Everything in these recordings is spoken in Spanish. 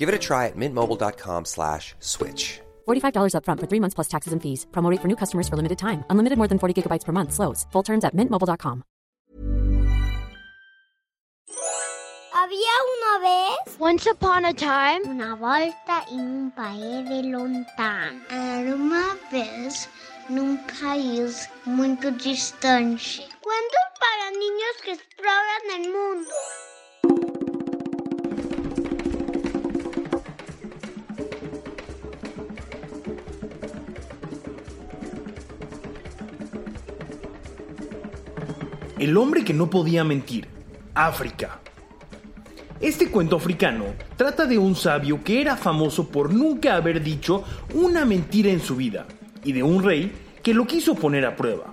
Give it a try at mintmobile.com slash switch. $45 upfront for three months plus taxes and fees. Promo rate for new customers for limited time. Unlimited more than 40 gigabytes per month. Slows. Full terms at mintmobile.com. Había una vez Once upon a time, una volta en un país de lontano. Era uma vez num país muito distante. Cuentos para niños que exploran el mundo. El hombre que no podía mentir. África. Este cuento africano trata de un sabio que era famoso por nunca haber dicho una mentira en su vida y de un rey que lo quiso poner a prueba.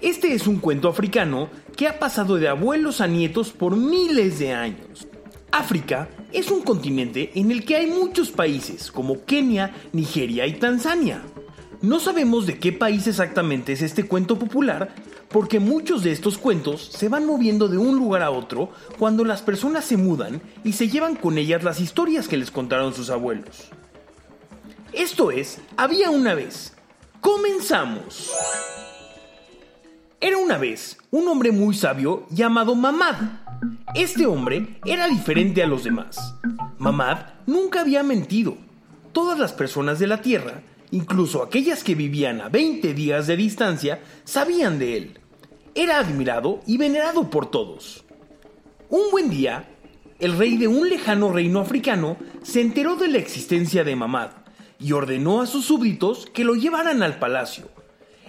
Este es un cuento africano que ha pasado de abuelos a nietos por miles de años. África es un continente en el que hay muchos países como Kenia, Nigeria y Tanzania. No sabemos de qué país exactamente es este cuento popular, porque muchos de estos cuentos se van moviendo de un lugar a otro cuando las personas se mudan y se llevan con ellas las historias que les contaron sus abuelos. Esto es, había una vez. Comenzamos. Era una vez un hombre muy sabio llamado Mamad. Este hombre era diferente a los demás. Mamad nunca había mentido. Todas las personas de la Tierra Incluso aquellas que vivían a 20 días de distancia sabían de él. Era admirado y venerado por todos. Un buen día, el rey de un lejano reino africano se enteró de la existencia de Mamad y ordenó a sus súbditos que lo llevaran al palacio.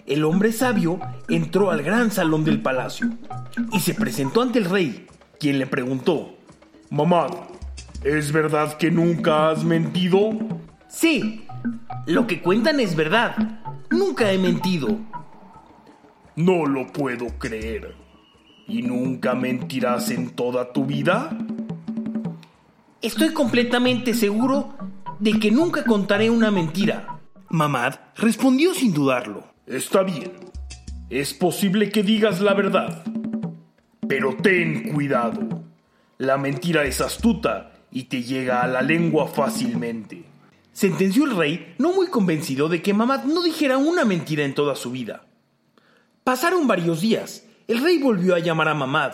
El hombre sabio entró al gran salón del palacio y se presentó ante el rey, quien le preguntó, Mamad, ¿es verdad que nunca has mentido? Sí, lo que cuentan es verdad. Nunca he mentido. No lo puedo creer. ¿Y nunca mentirás en toda tu vida? Estoy completamente seguro de que nunca contaré una mentira. Mamad respondió sin dudarlo. Está bien. Es posible que digas la verdad. Pero ten cuidado. La mentira es astuta y te llega a la lengua fácilmente. Sentenció el rey, no muy convencido de que Mamad no dijera una mentira en toda su vida. Pasaron varios días. El rey volvió a llamar a Mamad.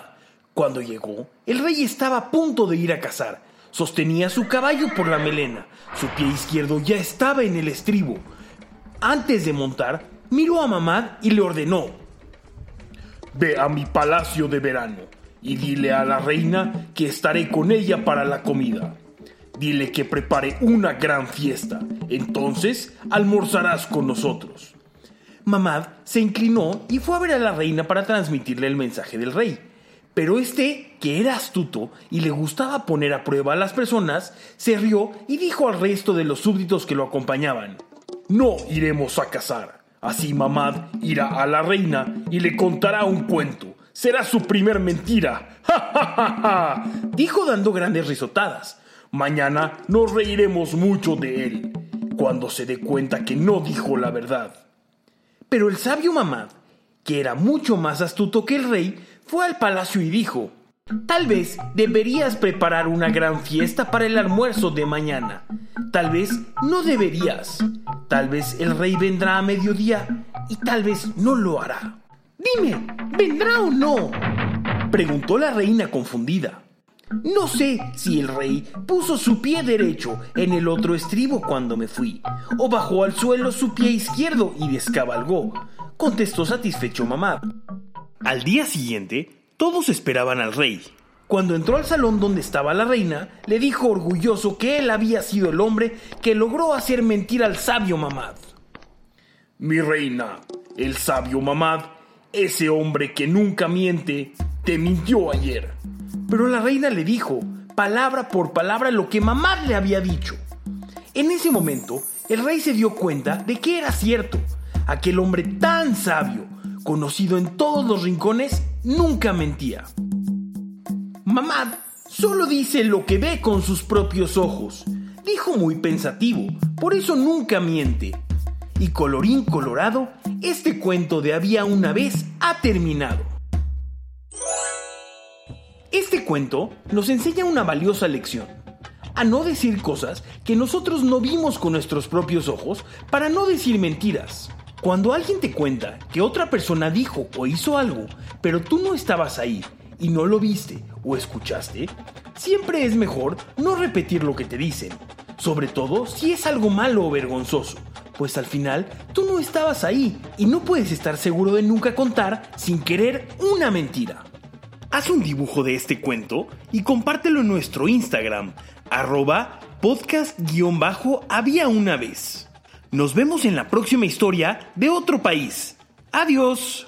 Cuando llegó, el rey estaba a punto de ir a cazar. Sostenía su caballo por la melena. Su pie izquierdo ya estaba en el estribo. Antes de montar, miró a Mamad y le ordenó. Ve a mi palacio de verano y dile a la reina que estaré con ella para la comida. Dile que prepare una gran fiesta. Entonces almorzarás con nosotros. Mamad se inclinó y fue a ver a la reina para transmitirle el mensaje del rey. Pero este, que era astuto y le gustaba poner a prueba a las personas, se rió y dijo al resto de los súbditos que lo acompañaban. No iremos a cazar. Así Mamad irá a la reina y le contará un cuento. Será su primer mentira. ¡Ja, ja, ja, ja! Dijo dando grandes risotadas. Mañana nos reiremos mucho de él, cuando se dé cuenta que no dijo la verdad. Pero el sabio Mamad, que era mucho más astuto que el rey, fue al palacio y dijo, Tal vez deberías preparar una gran fiesta para el almuerzo de mañana. Tal vez no deberías. Tal vez el rey vendrá a mediodía y tal vez no lo hará. Dime, ¿vendrá o no? Preguntó la reina confundida. No sé si el rey puso su pie derecho en el otro estribo cuando me fui, o bajó al suelo su pie izquierdo y descabalgó, contestó satisfecho mamá. Al día siguiente, todos esperaban al rey. Cuando entró al salón donde estaba la reina, le dijo orgulloso que él había sido el hombre que logró hacer mentir al sabio Mamad. Mi reina, el sabio Mamad, ese hombre que nunca miente, te mintió ayer. Pero la reina le dijo, palabra por palabra lo que mamá le había dicho. En ese momento, el rey se dio cuenta de que era cierto. Aquel hombre tan sabio, conocido en todos los rincones, nunca mentía. Mamá solo dice lo que ve con sus propios ojos, dijo muy pensativo, por eso nunca miente. Y colorín colorado, este cuento de había una vez ha terminado. Este cuento nos enseña una valiosa lección a no decir cosas que nosotros no vimos con nuestros propios ojos para no decir mentiras. Cuando alguien te cuenta que otra persona dijo o hizo algo, pero tú no estabas ahí y no lo viste o escuchaste, siempre es mejor no repetir lo que te dicen, sobre todo si es algo malo o vergonzoso, pues al final tú no estabas ahí y no puedes estar seguro de nunca contar sin querer una mentira. Haz un dibujo de este cuento y compártelo en nuestro Instagram, arroba podcast-había una vez. Nos vemos en la próxima historia de otro país. Adiós.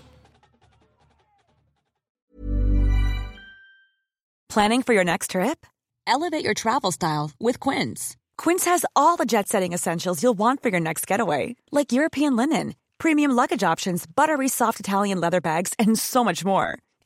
Planning for your next trip? Elevate your travel style with Quince. Quince has all the jet setting essentials you'll want for your next getaway, like European linen, premium luggage options, buttery soft Italian leather bags, and so much more.